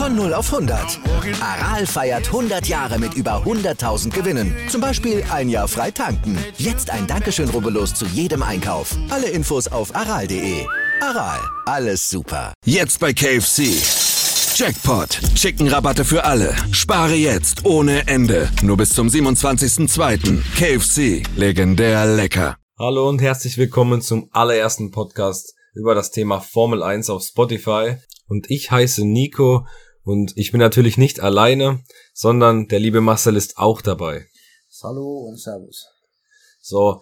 Von 0 auf 100. Aral feiert 100 Jahre mit über 100.000 Gewinnen. Zum Beispiel ein Jahr frei tanken. Jetzt ein Dankeschön, rubbellos zu jedem Einkauf. Alle Infos auf aral.de. Aral, alles super. Jetzt bei KFC. Jackpot. Chicken-Rabatte für alle. Spare jetzt ohne Ende. Nur bis zum 27.02. KFC. Legendär lecker. Hallo und herzlich willkommen zum allerersten Podcast über das Thema Formel 1 auf Spotify. Und ich heiße Nico und ich bin natürlich nicht alleine, sondern der liebe Marcel ist auch dabei. Hallo und Servus. So,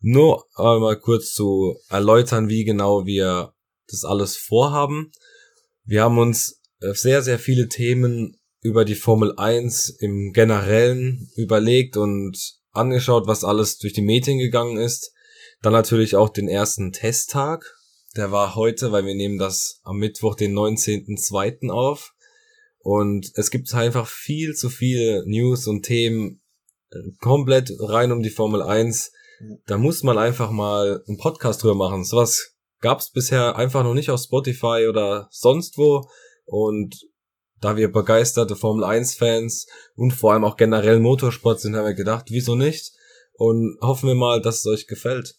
nur einmal kurz zu erläutern, wie genau wir das alles vorhaben. Wir haben uns sehr, sehr viele Themen über die Formel 1 im Generellen überlegt und angeschaut, was alles durch die Medien gegangen ist. Dann natürlich auch den ersten Testtag. Der war heute, weil wir nehmen das am Mittwoch, den 19.02. auf. Und es gibt einfach viel zu viele News und Themen äh, komplett rein um die Formel 1. Da muss man einfach mal einen Podcast drüber machen. Sowas gab's bisher einfach noch nicht auf Spotify oder sonst wo. Und da wir begeisterte Formel 1 Fans und vor allem auch generell Motorsport sind, haben wir gedacht, wieso nicht? Und hoffen wir mal, dass es euch gefällt.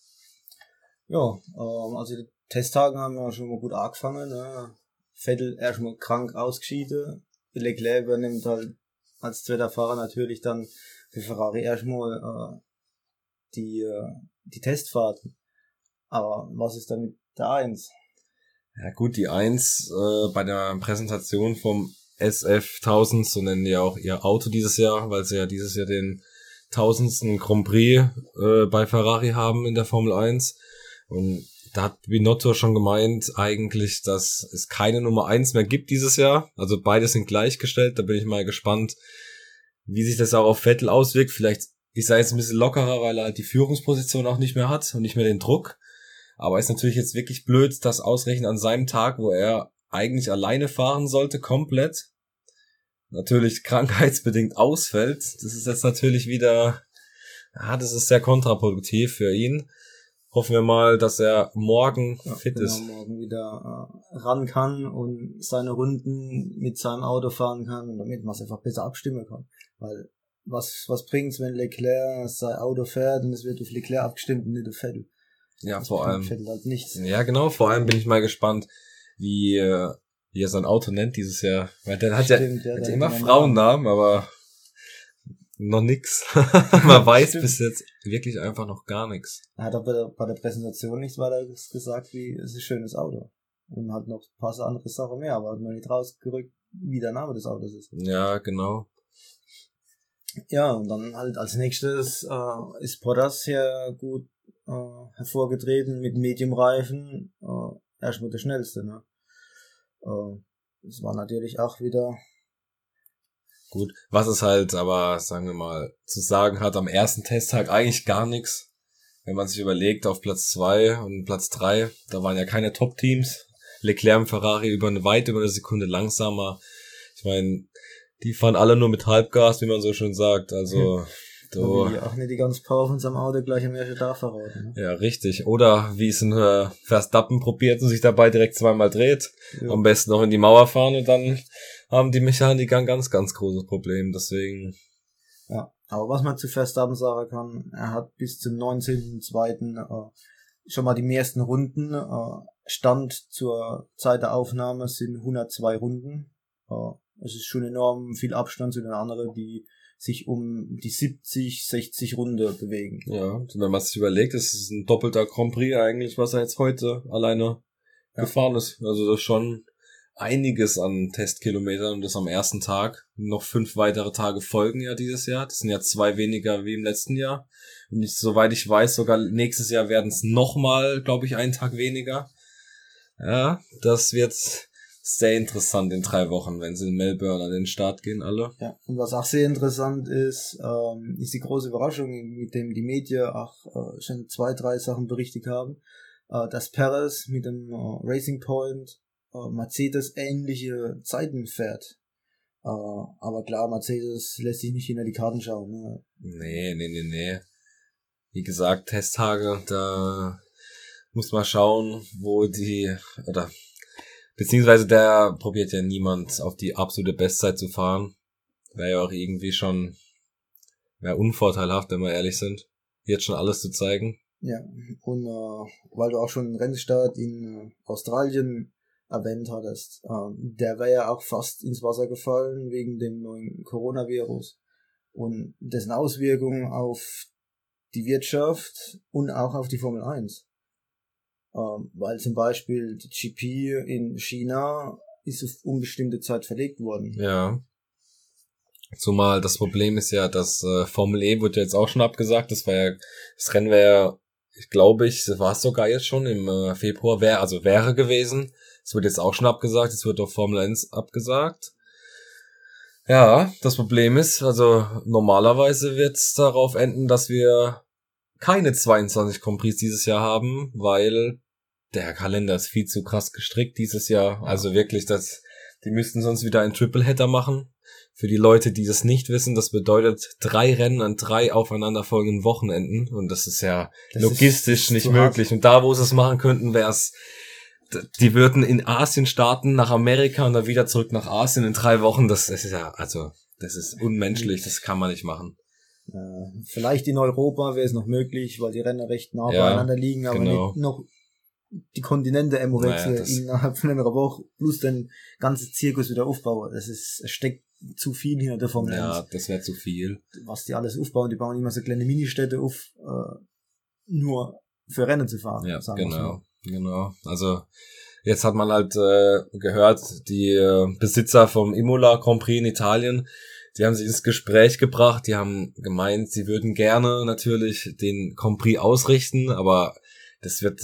Ja, ähm, also die Testtagen haben wir schon mal gut angefangen. Ne? Vettel erstmal krank ausgeschieden. Leclerc übernimmt halt als zweiter Fahrer natürlich dann für Ferrari erstmal äh, die, äh, die Testfahrten. Aber was ist damit der Eins? Ja gut, die Eins äh, bei der Präsentation vom SF 1000, so nennen die ja auch ihr Auto dieses Jahr, weil sie ja dieses Jahr den tausendsten Grand Prix äh, bei Ferrari haben in der Formel 1. Und da hat Binotto schon gemeint eigentlich, dass es keine Nummer eins mehr gibt dieses Jahr. Also beide sind gleichgestellt. Da bin ich mal gespannt, wie sich das auch auf Vettel auswirkt. Vielleicht ich sei jetzt ein bisschen lockerer, weil er halt die Führungsposition auch nicht mehr hat und nicht mehr den Druck. Aber ist natürlich jetzt wirklich blöd, das ausrechnen an seinem Tag, wo er eigentlich alleine fahren sollte, komplett. Natürlich krankheitsbedingt ausfällt. Das ist jetzt natürlich wieder, ja, das ist sehr kontraproduktiv für ihn. Hoffen wir mal, dass er morgen Ja, fit genau, ist. morgen wieder äh, ran kann und seine Runden mit seinem Auto fahren kann, damit man es einfach besser abstimmen kann. Weil was, was bringt's, wenn Leclerc sein Auto fährt und es wird auf Leclerc abgestimmt und nicht auf Vettel? Ja, Das vor allem. Vettel halt nichts. Ja, genau. Vor allem bin ich mal gespannt, wie, äh, wie er sein Auto nennt dieses Jahr. Weil der hat Stimmt, ja, ja, hat der ja immer Frauennamen, aber noch nix. Man weiß Stimmt. bis jetzt wirklich einfach noch gar nichts. Er hat auch bei der, Präsentation nichts weiter gesagt, wie es ist ein schönes Auto. Und hat noch ein paar andere Sachen mehr, aber hat noch nicht rausgerückt, wie der Name des Autos ist. Ja, genau. Ja, und dann halt als nächstes äh, ist Bottas hier gut äh, hervorgetreten mit Medium-Reifen. Äh, erstmal der schnellste, ne? Äh, das war natürlich auch wieder Gut. Was es halt aber, sagen wir mal, zu sagen hat am ersten Testtag eigentlich gar nichts. Wenn man sich überlegt, auf Platz zwei und Platz drei, da waren ja keine Top-Teams. Leclerc und Ferrari über eine weit über eine Sekunde langsamer. Ich meine, die fahren alle nur mit Halbgas, wie man so schön sagt. Also, so, da will auch nicht die ganze Power von seinem Auto gleich am ersten Tag verraten. Ne? ja, richtig. Oder wie es ein äh, Verstappen probiert und sich dabei direkt zweimal dreht. Ja. Am besten noch in die Mauer fahren und dann haben die Mechaniker ein ganz, ganz großes Problem. Deswegen, Ja, aber was man zu Verstappen sagen kann, er hat bis zum 19.02. Äh, schon mal die meisten Runden. Äh, Stand zur Zeit der Aufnahme sind 102 Runden. Äh, es ist schon enorm viel Abstand zu den anderen, die sich um die 70, 60 Runde bewegen. Ja, wenn man sich überlegt, es ist ein doppelter Grand Prix eigentlich, was er jetzt heute alleine Ja. gefahren ist. Also das ist schon einiges an Testkilometern und das am ersten Tag. Noch fünf weitere Tage folgen ja dieses Jahr. Das sind ja zwei weniger wie im letzten Jahr. Und ich, soweit ich weiß, sogar nächstes Jahr werden es nochmal, glaube ich, einen Tag weniger. Ja, das wird sehr interessant in drei Wochen, wenn sie in Melbourne an den Start gehen, alle. Ja, und was auch sehr interessant ist, ähm, ist die große Überraschung, mit dem die Medien auch äh, schon zwei, drei Sachen berichtet haben, äh, dass Perez mit dem äh, Racing Point äh, Mercedes ähnliche Zeiten fährt. Äh, aber klar, Mercedes lässt sich nicht hinter die Karten schauen. Ne? Nee, nee, nee, nee. Wie gesagt, Testtage, da muss man schauen, wo die, oder Beziehungsweise der probiert ja niemand auf die absolute Bestzeit zu fahren. Wäre ja auch irgendwie schon, wäre unvorteilhaft, wenn wir ehrlich sind. Jetzt schon alles zu zeigen. Ja, und äh, weil du auch schon einen Rennstart in äh, Australien erwähnt hattest, äh, der wäre ja auch fast ins Wasser gefallen wegen dem neuen Coronavirus und dessen Auswirkungen auf die Wirtschaft und auch auf die Formel 1. Ähm, weil zum Beispiel die GP in China ist auf unbestimmte Zeit verlegt worden. Ja. Zumal das Problem ist ja, dass äh, Formel E wird ja jetzt auch schon abgesagt. Das war ja, das Rennen wäre, ich glaube ich, war es sogar jetzt schon im äh, Februar, wäre, also wäre gewesen. Es wird jetzt auch schon abgesagt, es wird auf Formel 1 abgesagt. Ja, das Problem ist, also normalerweise wird es darauf enden, dass wir keine 22 Compris dieses Jahr haben, weil der Kalender ist viel zu krass gestrickt dieses Jahr. Also wirklich, das, die müssten sonst wieder einen Triple-Header machen. Für die Leute, die das nicht wissen, das bedeutet drei Rennen an drei aufeinanderfolgenden Wochenenden. Und das ist ja das logistisch ist nicht möglich. Hart. Und da, wo sie es machen könnten, wäre es, die würden in Asien starten, nach Amerika und dann wieder zurück nach Asien in drei Wochen. Das, das ist ja, also, das ist unmenschlich. Das kann man nicht machen. Vielleicht in Europa wäre es noch möglich, weil die Rennen recht nah ja, beieinander liegen, aber genau. nicht noch die Kontinente einmal naja, innerhalb von einer Woche plus den ganzen Zirkus wieder aufbauen. Das ist, es steckt zu viel hinter der Formel Ja, das wäre zu viel. Was die alles aufbauen, die bauen immer so kleine Ministädte auf, äh, nur für Rennen zu fahren. Ja, genau, genau. Also, jetzt hat man halt äh, gehört, die äh, Besitzer vom Imola Grand Prix in Italien, die haben sich ins Gespräch gebracht, die haben gemeint, sie würden gerne natürlich den Grand Prix ausrichten, aber das wird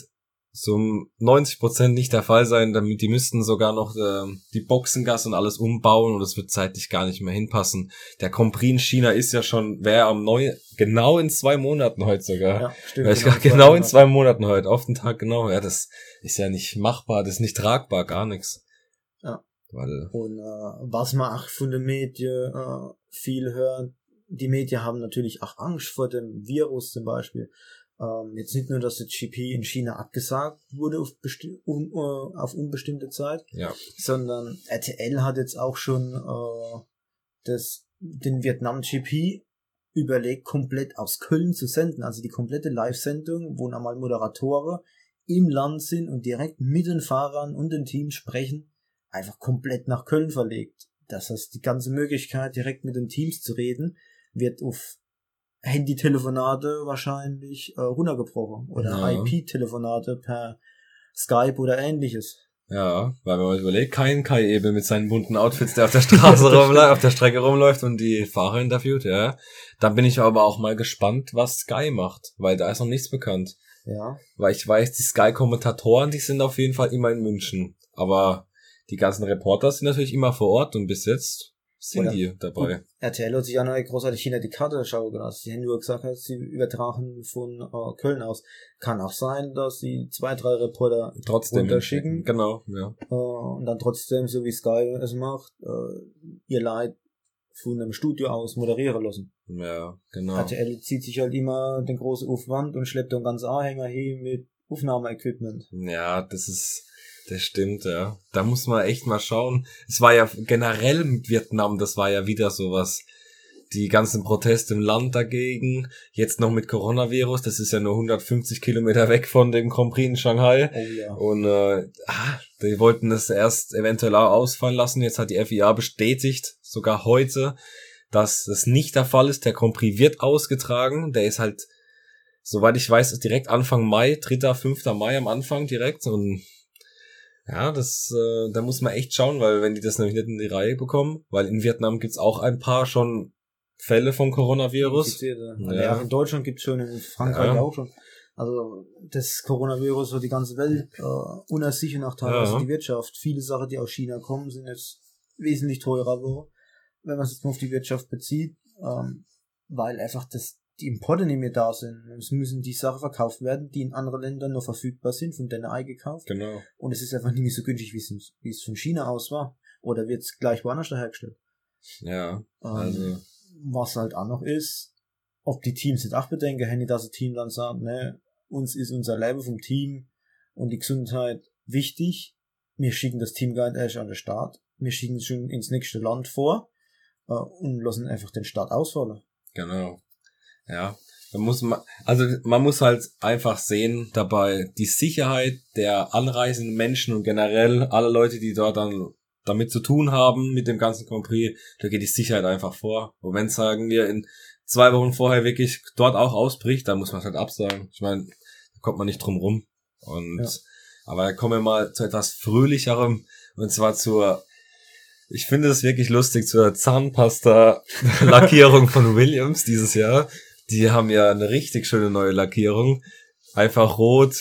zum 90 Prozent nicht der Fall sein, damit die müssten sogar noch äh, die Boxengasse und alles umbauen und es wird zeitlich gar nicht mehr hinpassen. Der Compris in China ist ja schon, wäre am neu, genau in zwei Monaten heute sogar. Ja, stimmt. Genau, genau in zwei Monaten heute, auf den Tag genau. Ja, das ist ja nicht machbar, das ist nicht tragbar, gar nichts. Ja. Weil, und äh, was man auch von den Medien äh, viel hört, die Medien haben natürlich auch Angst vor dem Virus zum Beispiel. Ähm, jetzt nicht nur, dass der GP in China abgesagt wurde auf, un uh, auf unbestimmte Zeit, ja. sondern RTL hat jetzt auch schon äh, das, den Vietnam GP überlegt, komplett aus Köln zu senden. Also die komplette Live-Sendung, wo nochmal Moderatoren im Land sind und direkt mit den Fahrern und den Teams sprechen, einfach komplett nach Köln verlegt. Das heißt, die ganze Möglichkeit, direkt mit den Teams zu reden, wird auf Handy-Telefonate wahrscheinlich äh, runtergebrochen oder ja. IP-Telefonate per Skype oder ähnliches. Ja, weil man mal überlegt, kein Kai Ebel mit seinen bunten Outfits, der auf der Straße rumläuft, auf der Strecke rumläuft und die Fahrer interviewt, ja. Dann bin ich aber auch mal gespannt, was Sky macht, weil da ist noch nichts bekannt. Ja. Weil ich weiß, die Sky-Kommentatoren, die sind auf jeden Fall immer in München. Aber die ganzen Reporter sind natürlich immer vor Ort und bis jetzt sind Oder, dabei. RTL hat sich ja noch großartig China die Karte schauen gelassen. Sie haben nur gesagt, sie übertragen von äh, Köln aus. Kann auch sein, dass sie zwei, drei Reporter trotzdem unterschicken. Genau, ja. Äh, und dann trotzdem, so wie Sky es macht, äh, ihr Leid von einem Studio aus moderieren lassen. Ja, genau. RTL zieht sich halt immer den großen Aufwand und schleppt dann ganz Anhänger hin mit Aufnahmeequipment. Ja, das ist das stimmt, ja. Da muss man echt mal schauen. Es war ja generell mit Vietnam, das war ja wieder sowas. Die ganzen Proteste im Land dagegen. Jetzt noch mit Coronavirus. Das ist ja nur 150 Kilometer weg von dem Grand Prix in Shanghai. Oh, ja. Und äh, ah, die wollten es erst eventuell auch ausfallen lassen. Jetzt hat die FIA bestätigt, sogar heute, dass das nicht der Fall ist. Der Grand Prix wird ausgetragen. Der ist halt, soweit ich weiß, direkt Anfang Mai, 3., 5. Mai am Anfang direkt. Und ja, das, äh, da muss man echt schauen, weil wenn die das nämlich nicht in die Reihe bekommen, weil in Vietnam gibt's auch ein paar schon Fälle vom Coronavirus. Ja. ja, in Deutschland gibt's schon, in Frankreich ja. auch schon. Also das Coronavirus wird die ganze Welt äh, unersichert nach teilweise ja. die Wirtschaft. Viele Sachen, die aus China kommen, sind jetzt wesentlich teurer wenn man es jetzt nur auf die Wirtschaft bezieht, ähm, weil einfach das die Importe nicht mehr da sind. Es müssen die Sachen verkauft werden, die in anderen Ländern noch verfügbar sind, von denen eingekauft. Genau. Und es ist einfach nicht mehr so günstig, wie es, wie es von China aus war. Oder wird es gleich woanders hergestellt. Ja, ähm, also. was halt auch noch ist, ob die Teams nicht auch bedenken, wenn das Team dann sagt, ne, uns ist unser Leben vom Team und die Gesundheit wichtig, wir schicken das Team gar nicht erst an den Start, wir schicken es schon ins nächste Land vor äh, und lassen einfach den Start ausfallen. Genau. Ja. Da muss man, also man muss halt einfach sehen dabei die Sicherheit der anreisenden Menschen und generell alle Leute, die dort dann damit zu tun haben mit dem ganzen Grand Prix, da geht die Sicherheit einfach vor. Und wenn sagen wir in zwei Wochen vorher wirklich dort auch ausbricht, dann muss man es halt absagen. Ich meine, da kommt man nicht drum rum. Und Ja. aber kommen wir mal zu etwas fröhlicherem und zwar zur ich finde es wirklich lustig zur Zahnpasta-Lackierung von Williams dieses Jahr. Die haben ja eine richtig schöne neue Lackierung. Einfach rot,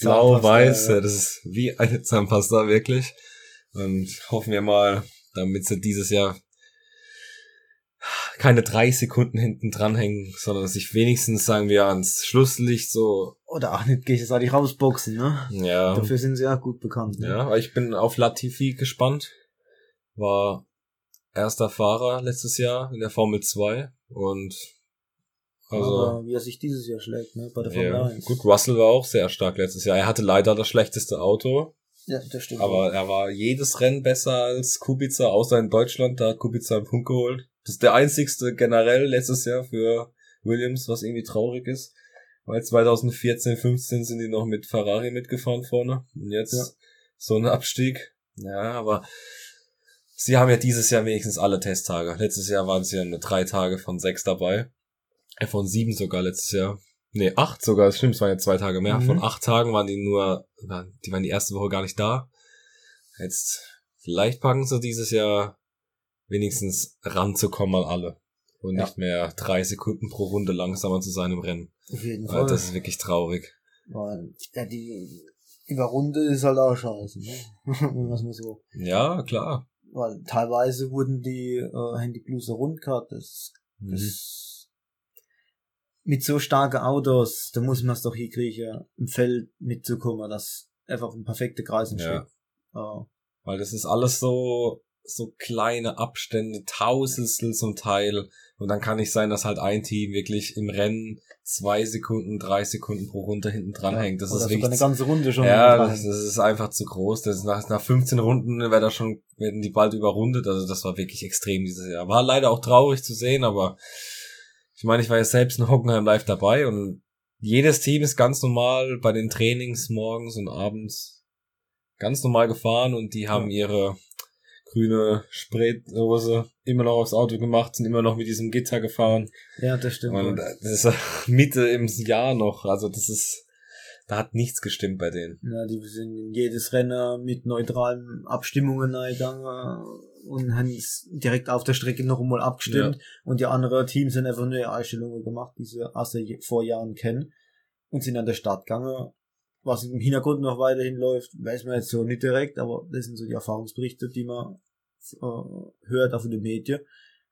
blau, weiß. ja. Ja, das ist wie eine Zahnpasta wirklich. Und hoffen wir mal, damit sie dieses Jahr keine drei Sekunden hinten dranhängen, sondern sich wenigstens, sagen wir, ans Schlusslicht so, Oder auch nicht gegenseitig rausboxen, ne? ja. Dafür sind sie auch gut bekannt. Ne? Ja, aber ich bin auf Latifi gespannt. War erster Fahrer letztes Jahr in der Formel 2 und also Aber wie er sich dieses Jahr schlägt, ne? Bei der Formel ja, 1. gut, Russell war auch sehr stark letztes Jahr. Er hatte leider das schlechteste Auto, Ja, das stimmt. aber er war jedes Rennen besser als Kubica, außer in Deutschland, da hat Kubica einen Punkt geholt. Das ist der einzigste generell letztes Jahr für Williams, was irgendwie traurig ist. Weil 2014, 15 sind die noch mit Ferrari mitgefahren vorne. Und jetzt Ja. so ein Abstieg. Ja, aber sie haben ja dieses Jahr wenigstens alle Testtage. Letztes Jahr waren es ja nur drei Tage von sechs dabei. Von sieben sogar letztes Jahr. Nee, acht sogar. Stimmt, es waren ja zwei Tage mehr. Mhm. Von acht Tagen waren die nur, die waren die erste Woche gar nicht da. Jetzt, vielleicht packen sie dieses Jahr wenigstens ranzukommen an alle. Und Ja. nicht mehr drei Sekunden pro Runde langsamer zu sein im Rennen. Auf jeden Weil Fall. das ist wirklich traurig. Weil, ja, die Überrunde ist halt auch scheiße, ne? Wenn mal so. Ja, klar. Weil teilweise wurden die äh, rund gehabt. Das, Mhm. Mit so starken Autos, da muss man es doch hinkriegen, im Feld mitzukommen, dass einfach ein perfekter Kreis entsteht. Ja. Äh, Weil das ist alles so, so kleine Abstände, Tausendstel zum Teil. Und dann kann nicht sein, dass halt ein Team wirklich im Rennen zwei Sekunden, drei Sekunden pro Runde hinten dran hängt. Das ist wirklich eine ganze Runde schon. Ja, das, das ist einfach zu groß. Das ist nach, nach 15 Runden wäre da schon, werden die bald überrundet. Also das war wirklich extrem dieses Jahr. War leider auch traurig zu sehen, aber ich meine, ich war ja selbst in Hockenheim live dabei und jedes Team ist ganz normal bei den Trainings morgens und abends ganz normal gefahren und die haben ihre grüne Spraydose immer noch aufs Auto gemacht, sind immer noch mit diesem Gitter gefahren. ja, das stimmt. Und äh, das ist Mitte im Jahr noch. Also das ist, da hat nichts gestimmt bei denen. Ja, die sind in jedes Rennen mit neutralen Abstimmungen reingegangen und haben direkt auf der Strecke noch einmal abgestimmt. Und die anderen Teams sind einfach neue Einstellungen gemacht, die sie aus den vor Jahren kennen und sind an der Start gegangen. Was im Hintergrund noch weiterhin läuft, weiß man jetzt so nicht direkt, aber das sind so die Erfahrungsberichte, die man äh, hört auf den Medien.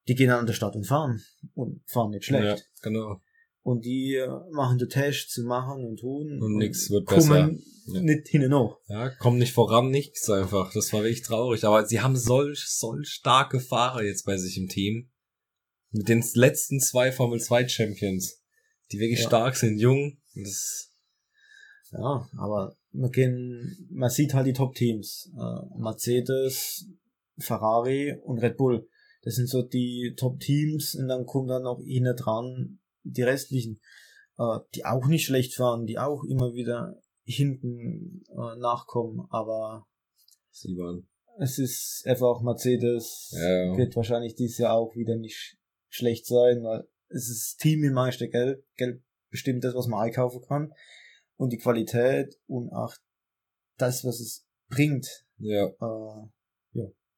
Die gehen dann an der Stadt und fahren und fahren nicht schlecht. Ja, genau. Und die äh, machen den Test zu machen und tun. Und nix wird kommen besser. Ja. nicht hin und nach. Ja, kommen nicht voran, nichts einfach. Das war wirklich traurig. Aber sie haben solch, solch starke Fahrer jetzt bei sich im Team. Mit den letzten zwei Formel 2 Champions, die wirklich Ja. stark sind, jung. Und Das, Ja, aber man, kann, man sieht halt die Top-Teams. Äh, Mercedes, Ferrari und Red Bull. Das sind so die Top-Teams und dann kommen dann noch hinten dran die restlichen, äh, die auch nicht schlecht fahren, die auch immer wieder hinten äh, nachkommen. Aber sie waren. es ist einfach auch Mercedes Ja. wird wahrscheinlich dieses Jahr auch wieder nicht schlecht sein, weil es ist Team im meiste Geld. Geld bestimmt das, was man einkaufen kann. Und die Qualität und auch das, was es bringt. Ja, Äh,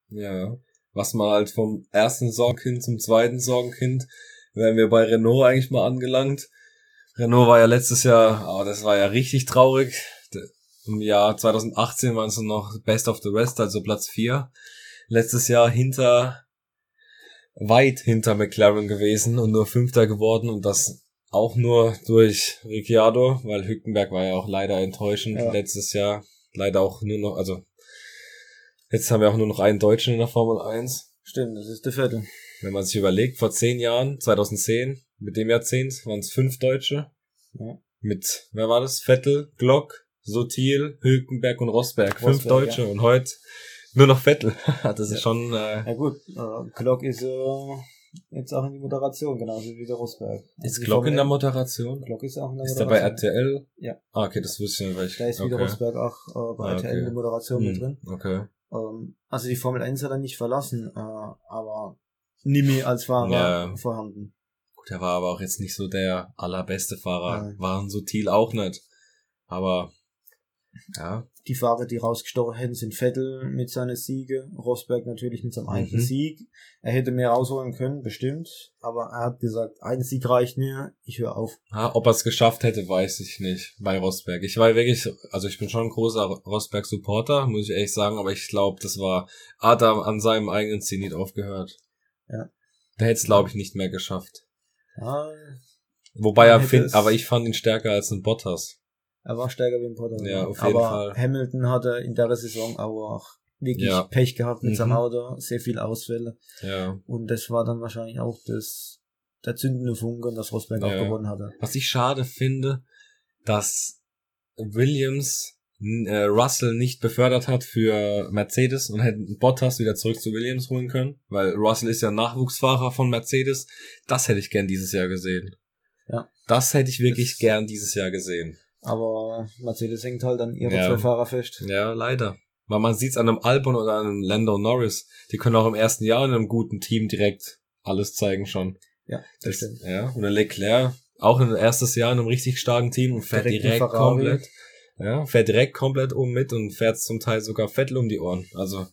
ja. Was man halt vom ersten Sorgenkind zum zweiten Sorgenkind, wären wir bei Renault eigentlich mal angelangt. Renault war ja letztes Jahr, aber das war ja richtig traurig. Im Jahr 2018 waren sie noch Best of the Rest, also Platz 4. Letztes Jahr hinter, weit hinter McLaren gewesen und nur Fünfter geworden und das auch nur durch Ricciardo, weil Hülkenberg war ja auch leider enttäuschend Ja. letztes Jahr. Leider auch nur noch, also jetzt haben wir auch nur noch einen Deutschen in der Formel 1. stimmt, das ist der vierte. Wenn man sich überlegt, vor zehn Jahren, 2010, mit dem Jahrzehnt, waren es fünf Deutsche. Ja. Mit, wer war das? Vettel, Glock, Sotil, Hülkenberg und Rosberg. Fünf Rosberg, Deutsche und heute nur noch Vettel. Das ist schon, äh, Ja gut, äh, Glock ist äh, jetzt auch in die Moderation, genauso wie der Rosberg. ist Also die Glock in der Moderation? Glock ist auch in der Ist der bei Moderation. RTL? Ja. Ah, okay, das wusste ich nicht, Da ist wieder okay. Rosberg auch äh, bei Ah, RTL okay. in der Moderation mit Hm, drin. Okay. Ähm, also die Formel 1 hat er nicht verlassen, äh, aber Nimi als Fahrer Ja. vorhanden. Gut, er war aber auch jetzt nicht so der allerbeste Fahrer. Nein. Waren so Thiel auch nicht. Aber, ja, Die Fahrer, die rausgestochen hätten, sind Vettel mit seinen Siege, Rosberg natürlich mit seinem eigenen Mhm. Sieg. Er hätte mehr rausholen können, bestimmt, aber er hat gesagt, ein Sieg reicht mir, ich höre auf. Ja, ob er es geschafft hätte, weiß ich nicht bei Rosberg. Ich war wirklich, also ich bin schon ein großer Rosberg-Supporter, muss ich ehrlich sagen, aber ich glaube, das war, hat er an seinem eigenen Ziel nicht aufgehört. Ja. Der hätte es, glaube ich, nicht mehr geschafft. Ja, Wobei er find, aber ich fand ihn stärker als ein Bottas. er war stärker wie ein Potter. Ja, auf jeden aber Fall. Hamilton hatte in der Saison auch wirklich Ja. Pech gehabt mit Mhm. seinem Auto, sehr viele Ausfälle. Ja. Und das war dann wahrscheinlich auch das, der zündende Funke, dass Rosberg auch Ja. gewonnen hatte. Was ich schade finde, dass Williams Russell nicht befördert hat für Mercedes und hätte Bottas wieder zurück zu Williams holen können, weil Russell ist ja Nachwuchsfahrer von Mercedes. Das hätte ich gern dieses Jahr gesehen. Ja. Das hätte ich wirklich Das- gern dieses Jahr gesehen. Aber Mercedes hängt halt an ihre Ja. zwei Fahrer fest. Ja, leider. Weil man sieht's an einem Albon oder an einem Lando Norris. Die können auch im ersten Jahr in einem guten Team direkt alles zeigen schon. Ja, das stimmt. Ja, und der Leclerc auch in erstes Jahr in einem richtig starken Team und fährt Direkt direkt, ein komplett. Ja, fährt direkt komplett um mit und fährt zum Teil sogar Vettel um die Ohren. Also,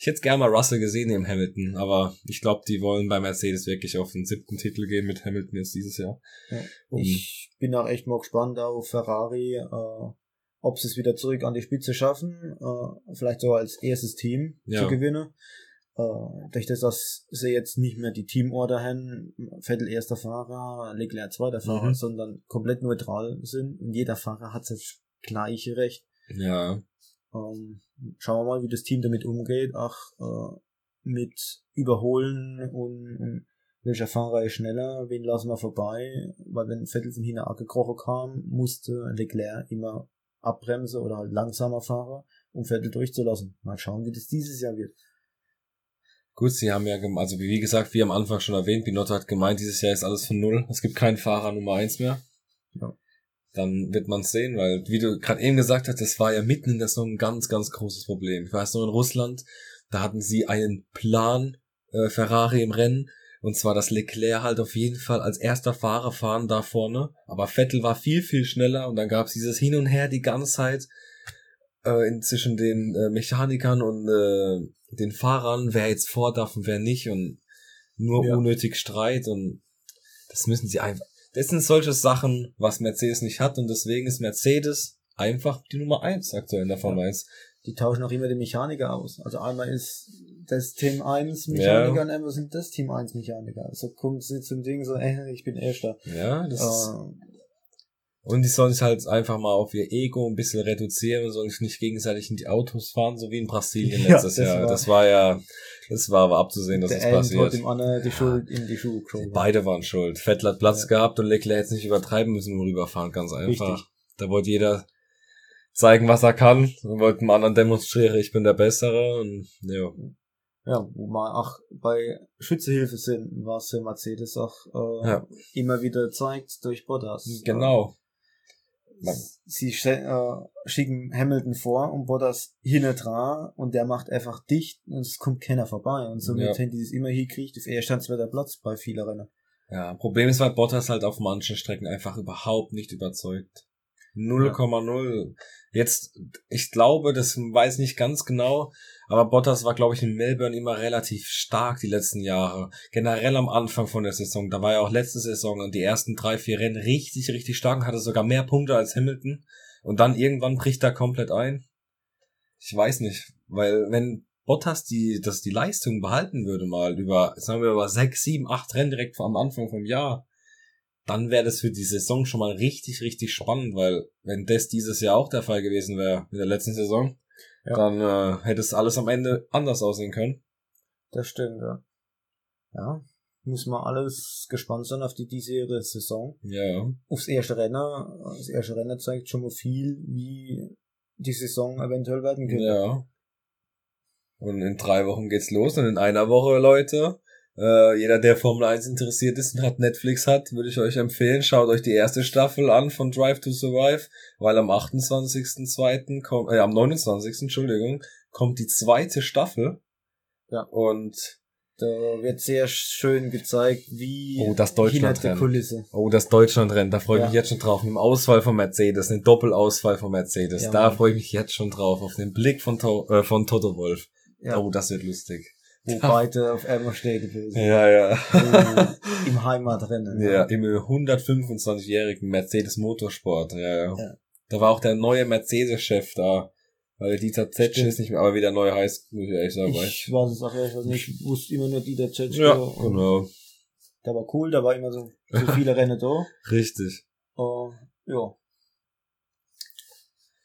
ich hätte gerne mal Russell gesehen neben Hamilton, aber ich glaube, die wollen bei Mercedes wirklich auf den siebten Titel gehen mit Hamilton jetzt dieses Jahr. Ja. Um- Ich bin auch echt mal gespannt auf Ferrari, äh, ob sie es wieder zurück an die Spitze schaffen, äh, vielleicht sogar als erstes Team Ja. zu gewinnen. Äh, durch das, dass sie jetzt nicht mehr die Teamorder haben, Vettel erster Fahrer, Leclerc zweiter Fahrer, Mhm. sondern komplett neutral sind und jeder Fahrer hat das gleiche Recht. Ja, Ähm, schauen wir mal, wie das Team damit umgeht, auch äh, mit Überholen und, und welcher Fahrer ist schneller, wen lassen wir vorbei, weil wenn Vettel von hinten angekrochen kam, musste Leclerc immer abbremsen oder halt langsamer fahren, um Vettel durchzulassen. Mal schauen, wie das dieses Jahr wird. gut, sie haben ja, also wie gesagt, wie am Anfang schon erwähnt, Binotto hat gemeint, dieses Jahr ist alles von Null. Es gibt keinen Fahrer Nummer eins mehr. Ja. Dann wird man es sehen, weil, wie du gerade eben gesagt hast, das war ja mitten in der Saison ein ganz, ganz großes Problem. Ich weiß noch, in Russland, da hatten sie einen Plan, äh, Ferrari im Rennen, und zwar, dass Leclerc halt auf jeden Fall als erster Fahrer fahren da vorne, aber Vettel war viel, viel schneller und dann gab es dieses Hin und Her die ganze Zeit äh, in, zwischen den äh, Mechanikern und äh, den Fahrern, wer jetzt vor darf und wer nicht und nur Ja. unnötig Streit und das müssen sie einfach das sind solche Sachen, was Mercedes nicht hat und deswegen ist Mercedes einfach die Nummer eins aktuell in der Formel 1. Die tauschen auch immer die Mechaniker aus. Also einmal ist das Team 1 Mechaniker Ja. und einmal sind das Team 1 Mechaniker. Also kommt sie zum Ding so, äh, ich bin Erster. Ja, das ist, Äh, und die sollen sich halt einfach mal auf ihr Ego ein bisschen reduzieren und sollen sich nicht gegenseitig in die Autos fahren, so wie in Brasilien Ja, letztes das Jahr. war- das war ja, das war aber abzusehen, dass der das End hat passiert. dem anderen die Schuld in die Schuhe geschoben. Beide waren schuld. Vettel hat Platz Ja. gehabt und Leclerc hätte es nicht übertreiben müssen und rüberfahren, ganz einfach. Richtig. Da wollte jeder zeigen, was er kann und wollte dem anderen demonstrieren, ich bin der Bessere und ja. Ja, wo wir auch bei Schützehilfe sind, was für Mercedes auch äh, Ja. immer wieder zeigt durch Bottas. Genau. Sie äh, schicken Hamilton vor und Bottas hinten dran und der macht einfach dicht und es kommt keiner vorbei. Und somit Ja. haben die es immer hingekriegt auf erster und zweiter Platz bei vielen Rennen. Ja, Problem ist, weil Bottas halt auf manchen Strecken einfach überhaupt nicht überzeugt. 0,0. Jetzt, ich glaube, das weiß nicht ganz genau, aber Bottas war, glaube ich, in Melbourne immer relativ stark die letzten Jahre. Generell am Anfang von der Saison. Da war ja auch letzte Saison und die ersten drei, vier Rennen richtig, richtig stark und hatte sogar mehr Punkte als Hamilton. Und dann irgendwann bricht er komplett ein. Ich weiß nicht, weil wenn Bottas die, das die Leistung behalten würde mal über, sagen wir über sechs, sieben, acht Rennen direkt am Anfang vom Jahr, dann wäre das für die Saison schon mal richtig, richtig spannend, weil wenn das dieses Jahr auch der Fall gewesen wäre, in der letzten Saison, Ja. dann äh, hätte es alles am Ende anders aussehen können. Das stimmt, ja. Ja, muss man alles gespannt sein auf die diesjährige Saison. Ja, Aufs erste Rennen, das erste Rennen zeigt schon mal viel, wie die Saison eventuell werden könnte. Ja. Und in drei Wochen geht's los und in einer Woche, Leute, äh, jeder, der Formel 1 interessiert ist und hat Netflix hat, würde ich euch empfehlen, schaut euch die erste Staffel an von Drive to Survive, weil am 28.02. kommt, äh, am 29. Entschuldigung, kommt die zweite Staffel. Ja. Und Da wird sehr schön gezeigt, wie Oh, das Deutschland. Kulisse. Oh, das Deutschlandrennen, da freue ich Ja. mich jetzt schon drauf. Mit dem Ausfall von Mercedes, eine Doppelausfall von Mercedes. Ja, da freue ich mich jetzt schon drauf, auf den Blick von, to äh, von Toto Wolf. Ja. Oh, das wird lustig. Wo beide auf einmal stehen gewesen. Ja, ja. Oh, Im Heimatrennen. Ja, im 125-jährigen Mercedes Motorsport. Ja, ja. Ja. Da war auch der neue Mercedes-Chef da. Weil der Dieter Zetsch ist nicht mehr, aber wieder neu heißt, muss ich ehrlich sagen. Ich weiß es auch ehrlich nicht. Ich wusste immer nur Dieter Tschetschko. ja, genau. Der war cool, da war immer so, so viele Rennen da. Richtig. Uh, ja.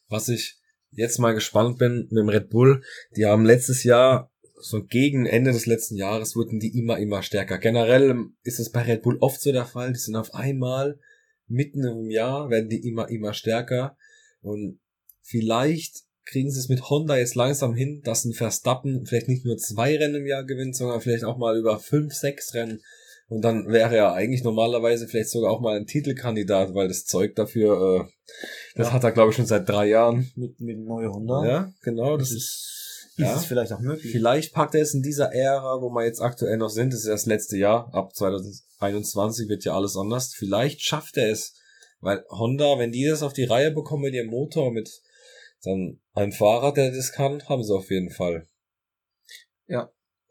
Was ich jetzt mal gespannt bin mit dem Red Bull, die haben letztes Jahr, so gegen Ende des letzten Jahres, wurden die immer, immer stärker. Generell ist es bei Red Bull oft so der Fall, die sind auf einmal mitten im Jahr, werden die immer, immer stärker. Und vielleicht kriegen sie es mit Honda jetzt langsam hin, dass ein Verstappen vielleicht nicht nur zwei Rennen im Jahr gewinnt, sondern vielleicht auch mal über fünf, sechs Rennen. Und dann wäre er eigentlich normalerweise vielleicht sogar auch mal ein Titelkandidat, weil das Zeug dafür, äh, das Ja. hat er glaube ich schon seit drei Jahren. Mit, mit neue Honda. Ja, genau, das Das ist, ist, ja. ist es vielleicht auch möglich. vielleicht packt er es in dieser Ära, wo wir jetzt aktuell noch sind, das ist ja das letzte Jahr, ab 2021 wird ja alles anders, vielleicht schafft er es, weil Honda, wenn die das auf die Reihe bekommen mit ihrem Motor, mit dann einem Fahrer, der das kann, haben sie auf jeden Fall.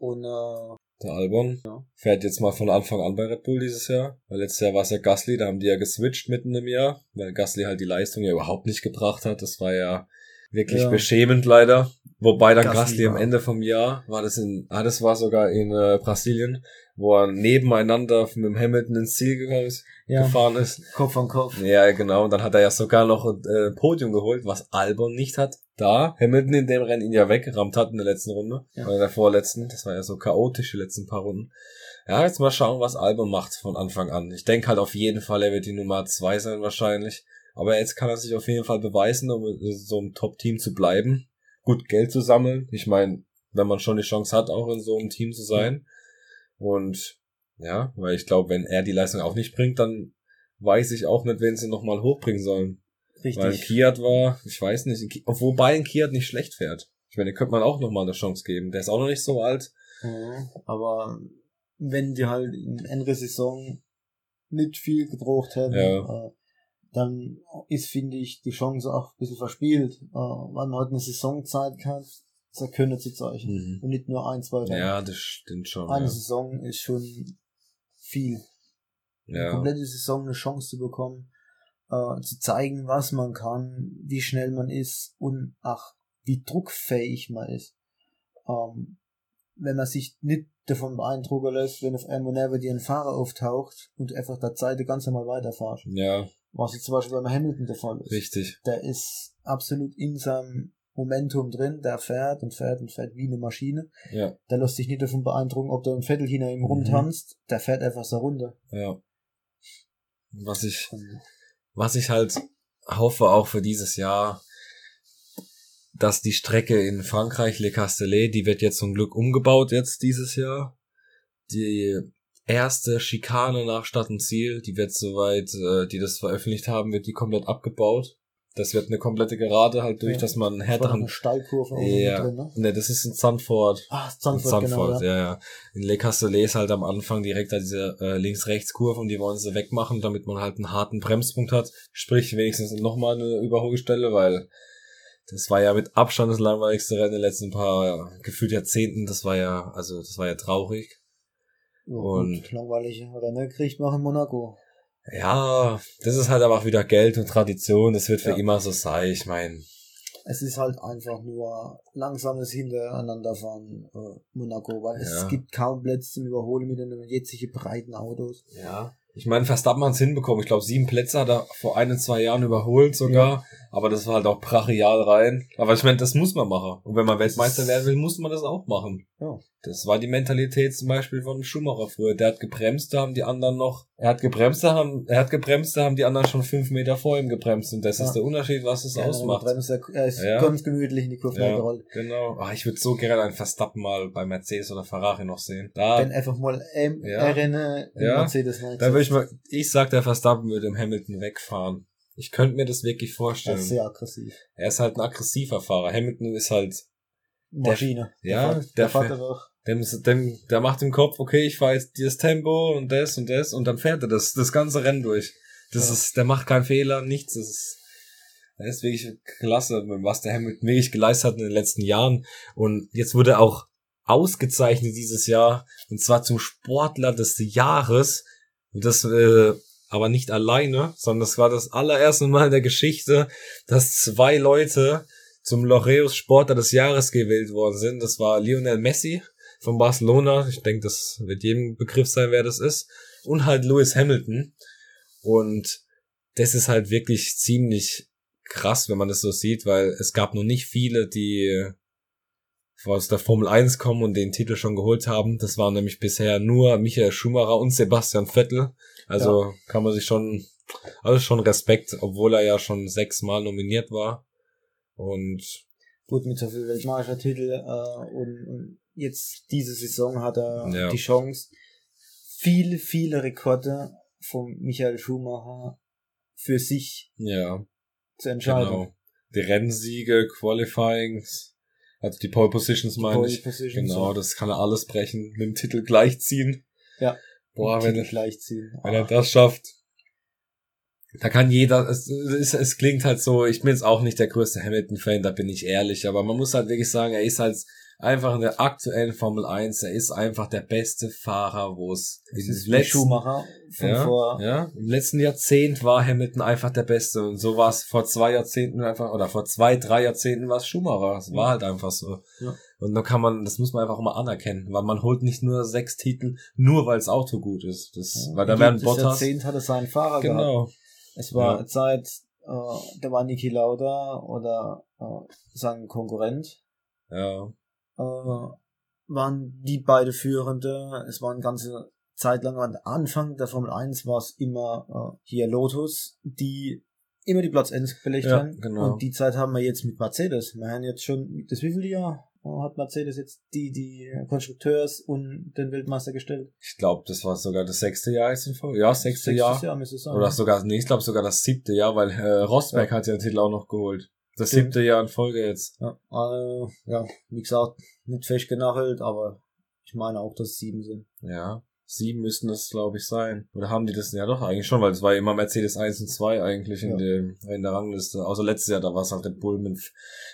Und äh, Der Albon Ja. fährt jetzt mal von Anfang an bei Red Bull dieses Jahr. Weil letztes Jahr war es ja Gasly, da haben die ja geswitcht mitten im Jahr, weil Gasly halt die Leistung ja überhaupt nicht gebracht hat. Das war ja wirklich Ja. beschämend leider. Wobei dann Gasly am Ende vom Jahr war das in, ah, das war sogar in äh, Brasilien, wo er nebeneinander mit dem Hamilton ins Ziel gegangen ist, ja, gefahren ist. Kopf an Kopf. Ja, genau. Und dann hat er ja sogar noch ein äh, Podium geholt, was Albon nicht hat. Da Hamilton in dem Rennen ihn ja weggerammt hat in der letzten Runde. Ja. Oder der vorletzten. Das war ja so chaotisch, die letzten paar Runden. Ja, jetzt mal schauen, was Albon macht von Anfang an. Ich denke halt auf jeden Fall, er wird die Nummer zwei sein wahrscheinlich. Aber jetzt kann er sich auf jeden Fall beweisen, um in so einem Top-Team zu bleiben. Gut Geld zu sammeln. Ich meine, wenn man schon die Chance hat, auch in so einem Team zu sein. Und ja, weil ich glaube, wenn er die Leistung auch nicht bringt, dann weiß ich auch nicht, wen sie nochmal hochbringen sollen. Weil ein Richtig. Kiat war, ich weiß nicht, wobei ein Kiat nicht schlecht fährt. Ich meine, den könnte man auch nochmal eine Chance geben. Der ist auch noch nicht so alt. Mhm. Aber wenn die halt in andere Saison nicht viel gebraucht hätten, Ja. Dann ist, finde ich, die Chance auch ein bisschen verspielt, äh, weil man halt eine Saisonzeit hat, können zu zeichnen. Mhm. Und nicht nur ein, zwei Rennen. Ja, das stimmt schon. Eine Ja. Saison ist schon viel. Eine Ja. komplette Saison eine Chance zu bekommen, äh, zu zeigen, was man kann, wie schnell man ist und ach, wie druckfähig man ist. Ähm, wenn man sich nicht davon beeindrucken lässt, wenn auf einmal dir ein Fahrer auftaucht und einfach der Zeit ganz normal weiterfährt. ja, Was jetzt zum Beispiel beim Hamilton der Fall ist. richtig. Der ist absolut in seinem Momentum drin, der fährt und fährt und fährt wie eine Maschine. Ja, Der lässt sich nicht davon beeindrucken, ob da ein Vettel hinter ihm Mhm. rumtanzt. Der fährt einfach so runter. ja. Was ich, Und was ich halt hoffe auch für dieses Jahr, dass die Strecke in Frankreich, Le Castellet, die wird jetzt zum Glück umgebaut jetzt dieses Jahr. Die erste Schikane nach Stadt und Ziel, die wird soweit, äh, die das veröffentlicht haben, wird die komplett abgebaut. Das wird eine komplette Gerade halt durch, Ja. dass man einen das härteren eine Steilkurve Ja. drin, ne? Ne, das ist in Zandvoort. Ah, In Zandvoort, genau. Ja. ja, ja. In Le Castellet ist halt am Anfang direkt da diese äh, Links-Rechts-Kurve und die wollen sie wegmachen, damit man halt einen harten Bremspunkt hat. Sprich, wenigstens nochmal eine Überholstelle, weil das war ja mit Abstand das langweiligste Rennen in den letzten paar ja, gefühlt Jahrzehnten. Das war ja, also das war ja traurig. Ja, Und- gut, langweilige Rennen kriegt man in Monaco. Ja, das ist halt aber auch wieder Geld und Tradition. Das wird für Ja. immer so sein. Ich meine, Es ist halt einfach nur langsames Hintereinanderfahren äh, Monaco, weil Ja. es gibt kaum Plätze zum Überholen mit den jetzigen breiten Autos. ja. Ich meine, Verstappen hat es hinbekommen. Ich glaube, sieben Plätze hat er vor ein, zwei Jahren überholt sogar. Aber das war halt auch brachial rein. Aber ich meine, das muss man machen. Und wenn man Weltmeister werden will, muss man das auch machen. Ja. Das war die Mentalität zum Beispiel von Schumacher früher. Der hat gebremst, da haben die anderen noch, er hat gebremst, da haben, er hat gebremst, da haben die anderen schon fünf Meter vor ihm gebremst. Und das Ja. ist der Unterschied, was es Ja, ausmacht. Er ist, er ist Ja. ganz gemütlich in die Kurve Ja, gerollt. genau. Ah, ich würde so gerne einen Verstappen mal bei Mercedes oder Ferrari noch sehen. Da, Wenn einfach mal ähm, Ja. erinnere, in Ja. Mercedes da würde ich mal, ich sag, der Verstappen würde im Hamilton wegfahren. Ich könnte mir das wirklich Er vorstellen. ist sehr aggressiv. Er ist halt ein aggressiver Fahrer. Hamilton ist halt, Maschine. ja, der, der der fährt einfach. dem, dem, der macht im Kopf, okay, ich fahre jetzt dieses Tempo und das und das und dann fährt er das, das ganze Rennen durch. Das Ja. ist, der macht keinen Fehler, nichts. Das ist, das ist wirklich klasse, was der Hamilton wirklich geleistet hat in den letzten Jahren. Und jetzt wurde er auch ausgezeichnet dieses Jahr und zwar zum Sportler des Jahres. Und das äh, aber nicht alleine, sondern das war das allererste Mal in der Geschichte, dass zwei Leute zum Laureus Sportler des Jahres gewählt worden sind. Das war Lionel Messi von Barcelona. Ich denke, das wird jedem Begriff sein, wer das ist. Und halt Lewis Hamilton. Und das ist halt wirklich ziemlich krass, wenn man das so sieht, weil es gab noch nicht viele, die aus der Formel 1 kommen und den Titel schon geholt haben. Das waren nämlich bisher nur Michael Schumacher und Sebastian Vettel. Also kann man sich schon, also schon Respekt, obwohl er ja schon sechsmal nominiert war. Und Gut, mit so viel Weltmeistertitel äh, und, und jetzt diese Saison hat er Ja. die Chance, viele, viele Rekorde von Michael Schumacher für sich ja, zu entscheiden. genau. Die Rennsiege, Qualifyings, also die Pole Positions meine Pole ich. Position, Genau, so. das kann er alles brechen, mit dem Titel gleichziehen. Ja. Boah, Titel wenn, gleichziehen. wenn er Ah, das schafft. Da kann jeder, es, es, es klingt halt so, ich bin jetzt auch nicht der größte Hamilton-Fan, da bin ich ehrlich, aber man muss halt wirklich sagen, er ist halt einfach in der aktuellen Formel 1, er ist einfach der beste Fahrer, wo es das in ist den wie Schumacher von ja, vor ja, im letzten Jahrzehnt war Hamilton einfach der Beste und so war es vor zwei Jahrzehnten einfach, oder vor zwei, drei Jahrzehnten war es Schumacher, es war halt einfach so. Ja. Und da kann man, das muss man einfach mal anerkennen, weil man holt nicht nur sechs Titel, nur weil das Auto gut ist, das, weil da werden Bottas, Jahrzehnt hat er seinen Fahrer gehabt. genau, Es war Ja. Zeit, äh, da war Niki Lauda oder äh, sein Konkurrent, ja, äh, waren die beide Führende. Es war eine ganze Zeit lang, am Anfang der Formel 1 war es immer äh, hier Lotus, die immer die Platz 1 belegt Ja, haben. genau. Und die Zeit haben wir jetzt mit Mercedes. Wir haben jetzt schon, das wievielte Jahr äh, hat Mercedes jetzt die, die Konstrukteurs und den Weltmeister gestellt? ich glaube, das war sogar das sechste Jahr jetzt in Folge, ja, sechste Sechstes Jahr, Jahr müsste es sein. oder sogar, nee, ich glaube sogar das siebte Jahr, weil äh, Rosberg Ja. hat ja den Titel auch noch geholt. Das siebte Jahr in Folge jetzt. Ja, äh, ja, wie gesagt, nicht fest genachelt, aber ich meine auch, dass es sieben sind. Ja, sieben müssten das, glaube ich, sein. Oder haben die das ja doch eigentlich schon, weil es war ja immer Mercedes 1 und 2 eigentlich in, Ja. dem, in der Rangliste. Außer letztes Jahr, da war es halt Red Bull mit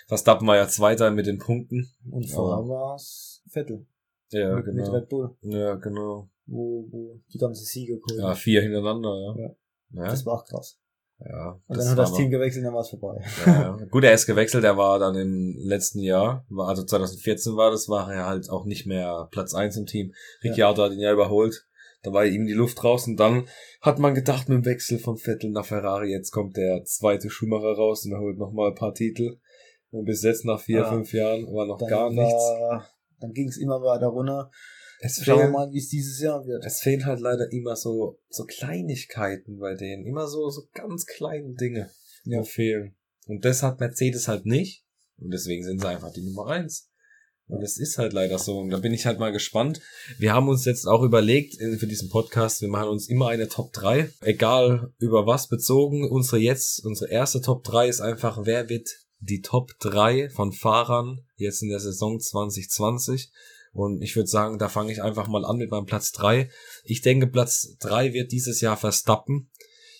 Verstappen war ja Zweiter mit den Punkten. Und vorher war es Vettel Ja, mit, mit genau. Red Bull, Ja, genau. wo, wo die ganze Siege geholt Ja, vier hintereinander, ja. Ja. Ja, Das war auch krass. Ja Und das dann hat das Team gewechselt, dann war es vorbei. Ja, ja. Gut, er ist gewechselt, er war dann im letzten Jahr, war, also 2014 war das, war er halt auch nicht mehr Platz eins im Team. Ricciardo hat ihn ja überholt. Da war ihm die Luft raus und dann hat man gedacht, mit dem Wechsel von Vettel nach Ferrari, jetzt kommt der zweite Schumacher raus und er holt nochmal ein paar Titel. Und bis jetzt nach vier, Ja. fünf Jahren war noch gar nichts. war, Dann ging es immer weiter runter. Es Schauen wir mal, wie es dieses Jahr wird. es fehlen halt leider immer so, so Kleinigkeiten bei denen. Immer so, so ganz kleine Dinge, Ja. fehlen. Und das hat Mercedes halt nicht. Und deswegen sind sie einfach die Nummer eins. Und es ist halt leider so. Und da bin ich halt mal gespannt. Wir haben uns jetzt auch überlegt für diesen Podcast, wir machen uns immer eine Top 3. Egal über was bezogen. Unsere jetzt, unsere erste Top 3 ist einfach, wer wird die Top 3 von Fahrern jetzt in der Saison 2020? Und ich würde sagen, da fange ich einfach mal an mit meinem Platz 3. Ich denke, Platz 3 wird dieses Jahr Verstappen.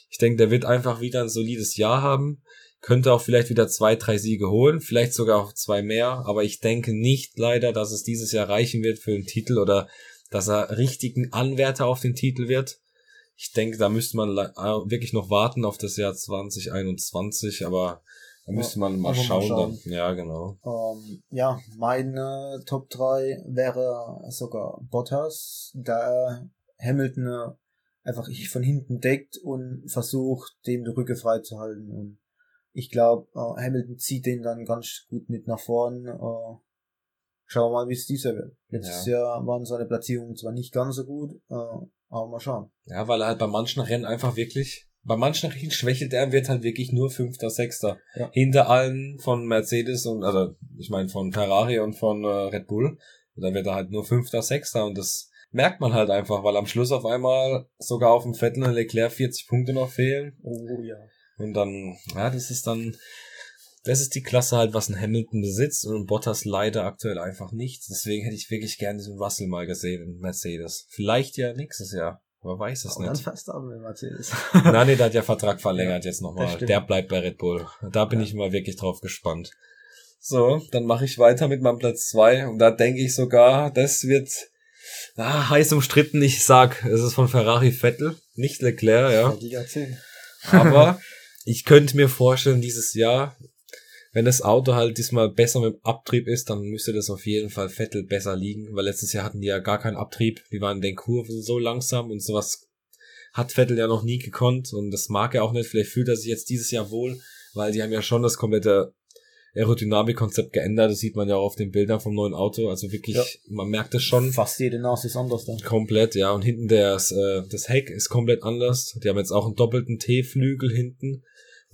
Ich denke, der wird einfach wieder ein solides Jahr haben. Könnte auch vielleicht wieder zwei, drei Siege holen, vielleicht sogar auch zwei mehr, aber ich denke nicht leider, dass es dieses Jahr reichen wird für den Titel oder dass er richtigen Anwärter auf den Titel wird. Ich denke, da müsste man äh, wirklich noch warten auf das Jahr 2021, aber da müsste man mal einfach mal schauen, schauen. dann. Ja, genau. Ähm, ja, meine Top 3 wäre sogar Bottas, da Hamilton einfach ich von hinten deckt und versucht, dem die Rücke frei zu halten. Und ich glaube, äh, Hamilton zieht den dann ganz gut mit nach vorn. Äh, schauen wir mal, wie es dieser wird. Letztes ja. Jahr waren seine Platzierungen zwar nicht ganz so gut, äh, aber mal schauen. Ja, weil er halt bei manchen Rennen einfach wirklich, bei manchen Rennen schwächelt er, wird halt wirklich nur Fünfter, Sechster. Ja. Hinter allen von Mercedes und, also, ich meine, von Ferrari und von äh, Red Bull. Und dann wird er halt nur Fünfter, Sechster und das merkt man halt einfach, weil am Schluss auf einmal sogar auf dem Vettel und Leclerc 40 Punkte noch fehlen. Oh ja. Und dann, ja, das ist dann, das ist die Klasse halt, was ein Hamilton besitzt und Bottas leider aktuell einfach nicht. Deswegen hätte ich wirklich gerne diesen Russell mal gesehen in Mercedes. Vielleicht ja nächstes Jahr. Aber weiß es nicht. Dann fast aber mit Mercedes. Nein, nee, der hat ja Vertrag verlängert jetzt nochmal. Der bleibt bei Red Bull. Da bin ja. ich mal wirklich drauf gespannt. So, dann mache ich weiter mit meinem Platz zwei und da denke ich sogar, das wird ah, heiß umstritten. Ich sag, es ist von Ferrari Vettel, nicht Leclerc, ja. Aber ich könnte mir vorstellen, dieses Jahr, wenn das Auto halt diesmal besser mit dem Abtrieb ist, dann müsste das auf jeden Fall Vettel besser liegen, weil letztes Jahr hatten die ja gar keinen Abtrieb. Die waren in den Kurven so langsam und sowas hat Vettel ja noch nie gekonnt und das mag er auch nicht. Vielleicht fühlt er sich jetzt dieses Jahr wohl, weil die haben ja schon das komplette Aerodynamikkonzept geändert. Das sieht man ja auch auf den Bildern vom neuen Auto. Also wirklich, ja. man merkt es schon. Fast jede Nase ist anders dann. Komplett, ja. Und hinten das, äh, das Heck ist komplett anders. Die haben jetzt auch einen doppelten T-Flügel hinten.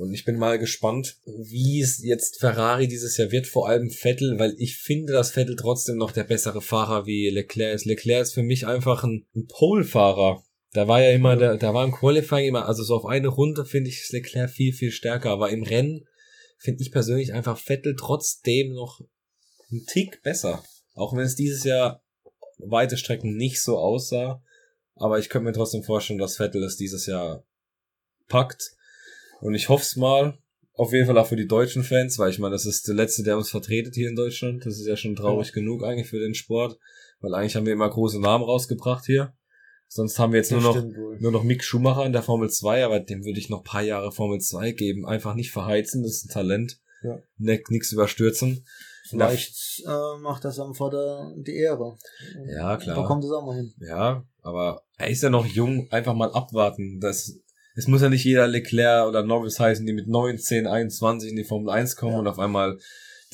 Und ich bin mal gespannt, wie es jetzt Ferrari dieses Jahr wird, vor allem Vettel, weil ich finde, dass Vettel trotzdem noch der bessere Fahrer wie Leclerc ist. Leclerc ist für mich einfach ein, ein Pole-Fahrer. Da war ja immer, der, da war im Qualifying immer, also so auf eine Runde finde ich Leclerc viel, viel stärker, aber im Rennen finde ich persönlich einfach Vettel trotzdem noch einen Tick besser. Auch wenn es dieses Jahr weite Strecken nicht so aussah. Aber ich könnte mir trotzdem vorstellen, dass Vettel es dieses Jahr packt. Und ich hoffe es mal. Auf jeden Fall auch für die deutschen Fans, weil ich meine, das ist der letzte, der uns vertretet hier in Deutschland. Das ist ja schon traurig ja. genug eigentlich für den Sport. Weil eigentlich haben wir immer große Namen rausgebracht hier. Sonst haben wir jetzt nur noch, nur noch Mick Schumacher in der Formel 2, aber dem würde ich noch paar Jahre Formel 2 geben. Einfach nicht verheizen, das ist ein Talent. Ja. Nichts überstürzen. Vielleicht äh, macht das am Vater die Ehre. Ja, klar. Da kommt es auch mal hin. Ja, aber er ist ja noch jung, einfach mal abwarten. Das, es muss ja nicht jeder Leclerc oder Norris heißen, die mit 19, 21 in die Formel 1 kommen ja. und auf einmal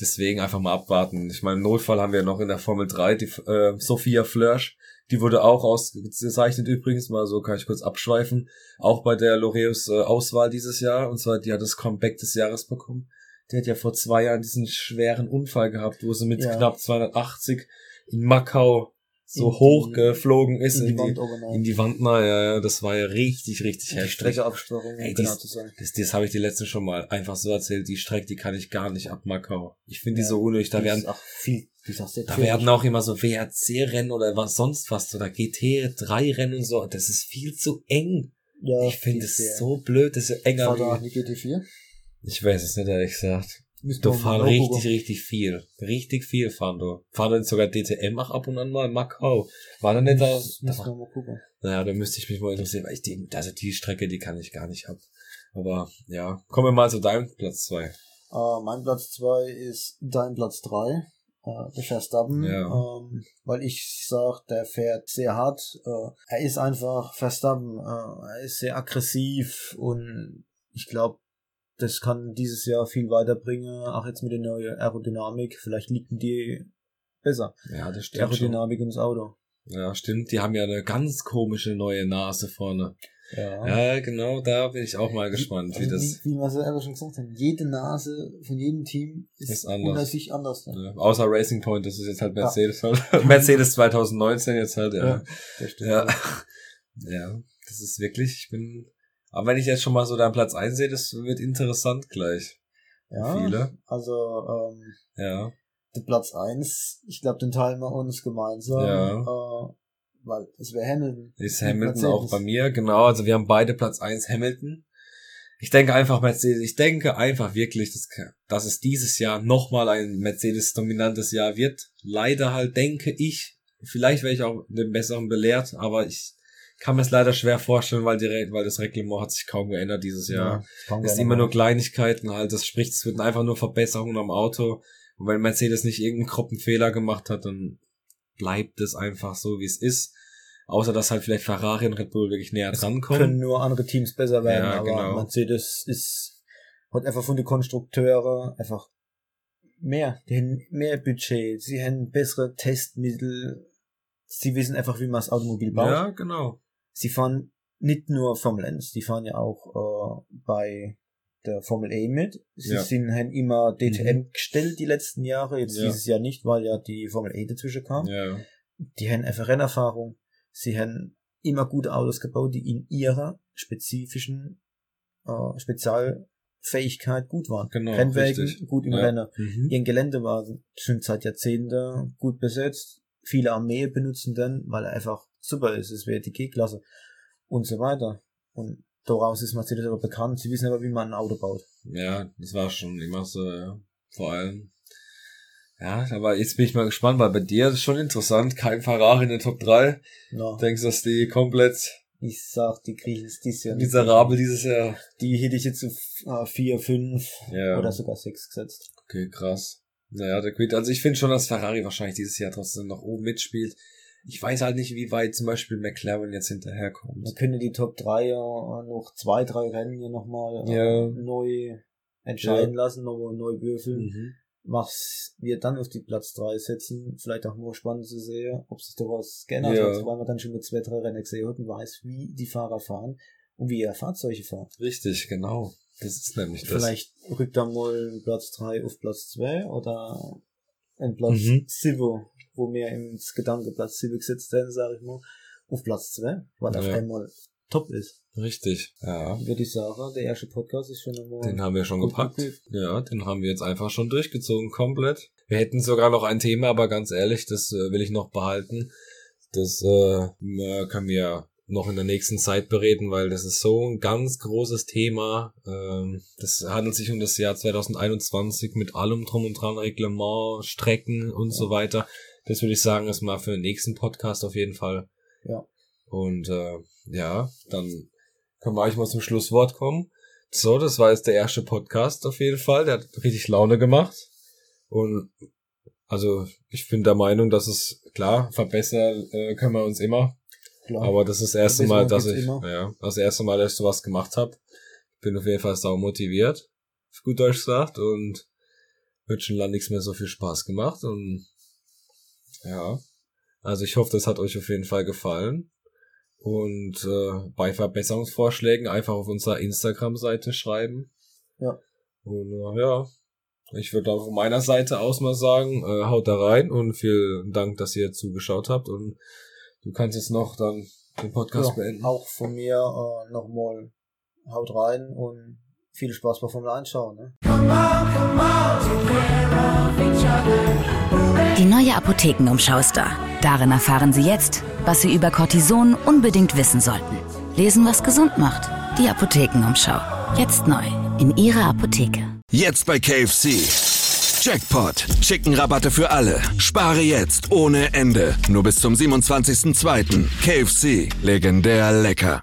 deswegen einfach mal abwarten. Ich meine, im Notfall haben wir noch in der Formel 3 die äh, Sophia Flörsch, die wurde auch ausgezeichnet übrigens, mal so kann ich kurz abschweifen, auch bei der Loreus äh, Auswahl dieses Jahr. Und zwar, die hat das Comeback des Jahres bekommen. Die hat ja vor zwei Jahren diesen schweren Unfall gehabt, wo sie mit ja. knapp 280 in Macau so hoch geflogen ist in die, in die, Wand, in die Wand na, ja, ja, das war ja richtig, richtig heftig. Streckeabsperrung, Ey, genau dies, zu sagen. Das, das habe ich dir letztens schon mal einfach so erzählt, die Strecke, die kann ich gar nicht ab Macau. Ich finde ja, die so unnötig, da werden, auch viel, da werden auch immer so WRC-Rennen oder was sonst was, oder GT3-Rennen und so, das ist viel zu eng. Ja, ich finde es so blöd, das ist enger. War die GT4? Ich weiß es nicht, ehrlich gesagt. Du fahren richtig, richtig viel. Richtig viel fahren du. Fahren dann sogar DTM auch ab und an mal Macau. War dann nicht da? Das, da mal gucken. Naja, da müsste ich mich mal interessieren, weil ich die, also die Strecke, die kann ich gar nicht ab. Aber ja, kommen wir mal zu deinem Platz zwei. Uh, mein Platz zwei ist dein Platz drei. Uh, der Verstappen, ja. ähm, weil ich sag, der fährt sehr hart. Uh, er ist einfach Verstappen. Uh, er ist sehr aggressiv und ich glaube, das kann dieses Jahr viel weiterbringen, auch jetzt mit der neuen Aerodynamik. Vielleicht liegen die besser. Ja, das stimmt. Die Aerodynamik schon. ins Auto. Ja, stimmt. Die haben ja eine ganz komische neue Nase vorne. Ja. ja, genau, da bin ich auch mal gespannt, wie, wie das. Wie, wie wir selber schon gesagt haben, jede Nase von jedem Team ist, ist anders. unter sich anders. Ja, außer Racing Point, das ist jetzt halt Mercedes ja. halt. Mercedes 2019 jetzt halt, ja. Ja, das stimmt. Ja. ja, das ist wirklich, ich bin aber wenn ich jetzt schon mal so deinen Platz einsehe, das wird interessant gleich. Ja, viele. also ähm, ja. der Platz eins, ich glaube, den teilen wir uns gemeinsam. Ja. Äh, weil es wäre Hamilton. Ist Hamilton auch bei mir, genau. Also wir haben beide Platz eins Hamilton. Ich denke einfach Mercedes, ich denke einfach wirklich, dass, dass es dieses Jahr nochmal ein Mercedes-dominantes Jahr wird. Leider halt denke ich, vielleicht wäre ich auch den besseren belehrt, aber ich kann mir es leider schwer vorstellen, weil, die, weil das Reglement hat sich kaum geändert dieses Jahr. Ja, es ist immer nur Kleinigkeiten halt. Das spricht, es wird einfach nur Verbesserungen am Auto. Und wenn Mercedes nicht irgendeinen kroppen Fehler gemacht hat, dann bleibt es einfach so, wie es ist. Außer dass halt vielleicht Ferrari und Red Bull wirklich näher dran kommen. Können nur andere Teams besser werden, ja, aber genau. Mercedes ist hat einfach von den Konstrukteuren einfach mehr, die haben mehr Budget, sie haben bessere Testmittel, sie wissen einfach, wie man das Automobil baut. Ja, genau. Sie fahren nicht nur Formel 1, die fahren ja auch äh, bei der Formel E mit. Sie Ja. sind haben immer DTM Mhm. gestellt die letzten Jahre, jetzt Ja. dieses Jahr nicht, weil ja die Formel E dazwischen kam. Ja, Die haben einfach Rennerfahrung. Sie haben immer gute Autos gebaut, die in ihrer spezifischen äh, Spezialfähigkeit gut waren. Genau, Rennwägen, richtig. gut im Ja. Rennen. mhm. Ihren Geländewagen schon seit Jahrzehnten gut besetzt. Viele Armeen benutzen den, weil er einfach super ist. Es wäre die G-Klasse und so weiter. Und daraus ist Mercedes aber bekannt. Sie wissen aber, wie man ein Auto baut. ja, das war schon immer so, ja. Vor allem. Ja, aber jetzt bin ich mal gespannt, weil bei dir ist schon interessant, kein Ferrari in der Top 3. Ja, Denkst du, dass die komplett ich sag, die kriegen es dieses Jahr miserabel dieses Jahr? Die hätte ich jetzt auf äh, 4, 5 Ja. oder sogar 6 gesetzt. Okay, krass. Naja, der Quid. Also ich finde schon, dass Ferrari wahrscheinlich dieses Jahr trotzdem noch oben mitspielt. Ich weiß halt nicht, wie weit zum Beispiel McLaren jetzt hinterherkommt. Man könnte die Top 3 ja noch zwei, drei Rennen hier nochmal äh, Ja. neu entscheiden lassen, nochmal neu würfeln. Mhm. was wir dann auf die Platz 3 setzen, vielleicht auch nur spannend zu sehen, ob sich daraus geändert Ja. hat, weil man dann schon mit zwei, drei Rennen gesehen hat und weiß, wie die Fahrer fahren und wie ihre Fahrzeuge fahren. Richtig, genau. Das ist nämlich das. Vielleicht rückt dann mal Platz 3 auf Platz 2 oder ein Platz Mhm. 7, wo wir ins Gedanke Platz 7 gesetzt haben, sage ich mal, auf Platz 2, weil auf Ja. einmal top ist. Richtig. Ja. Würde ich sagen, der erste Podcast ist schon einmal Den haben wir schon gepackt. Ja, den haben wir jetzt einfach schon durchgezogen, komplett. Wir hätten sogar noch ein Thema, aber ganz ehrlich, das äh, will ich noch behalten. Das äh, können wir noch in der nächsten Zeit bereden, weil das ist so ein ganz großes Thema. Ähm, das handelt sich um das Jahr 2021 mit allem drum und dran, Reglement, Strecken und so weiter. Das würde ich sagen, ist mal für den nächsten Podcast auf jeden Fall. Ja. Und äh, ja, dann können wir eigentlich mal zum Schlusswort kommen. So, das war jetzt der erste Podcast auf jeden Fall. Der hat richtig Laune gemacht. Und also ich bin der Meinung, dass es klar verbessern äh, können wir uns immer. Klar. Aber das ist das erste Mal, dass ich immer. ja das erste Mal, dass ich sowas gemacht habe. Bin auf jeden Fall sau motiviert, auf gut Deutsch gesagt, und wird schon lange nichts mehr so viel Spaß gemacht. Und ja, also ich hoffe, das hat euch auf jeden Fall gefallen. Und äh, bei Verbesserungsvorschlägen einfach auf unserer Instagram-Seite schreiben. Ja. Und äh, ja, ich würde auch von meiner Seite aus mal sagen, äh, haut da rein und vielen Dank, dass ihr zugeschaut habt. Und du kannst jetzt noch dann den Podcast ja, beenden. auch von mir äh, nochmal haut rein und viel Spaß bei Formel 1 schauen. Ne? Die neue Apothekenumschau ist da. Darin erfahren Sie jetzt, was Sie über Cortison unbedingt wissen sollten. Lesen, was gesund macht. Die Apothekenumschau. Jetzt neu. In Ihrer Apotheke. Jetzt bei KFC. Jackpot. Chicken-Rabatte für alle. Spare jetzt ohne Ende. Nur bis zum 27.02. KFC. Legendär lecker.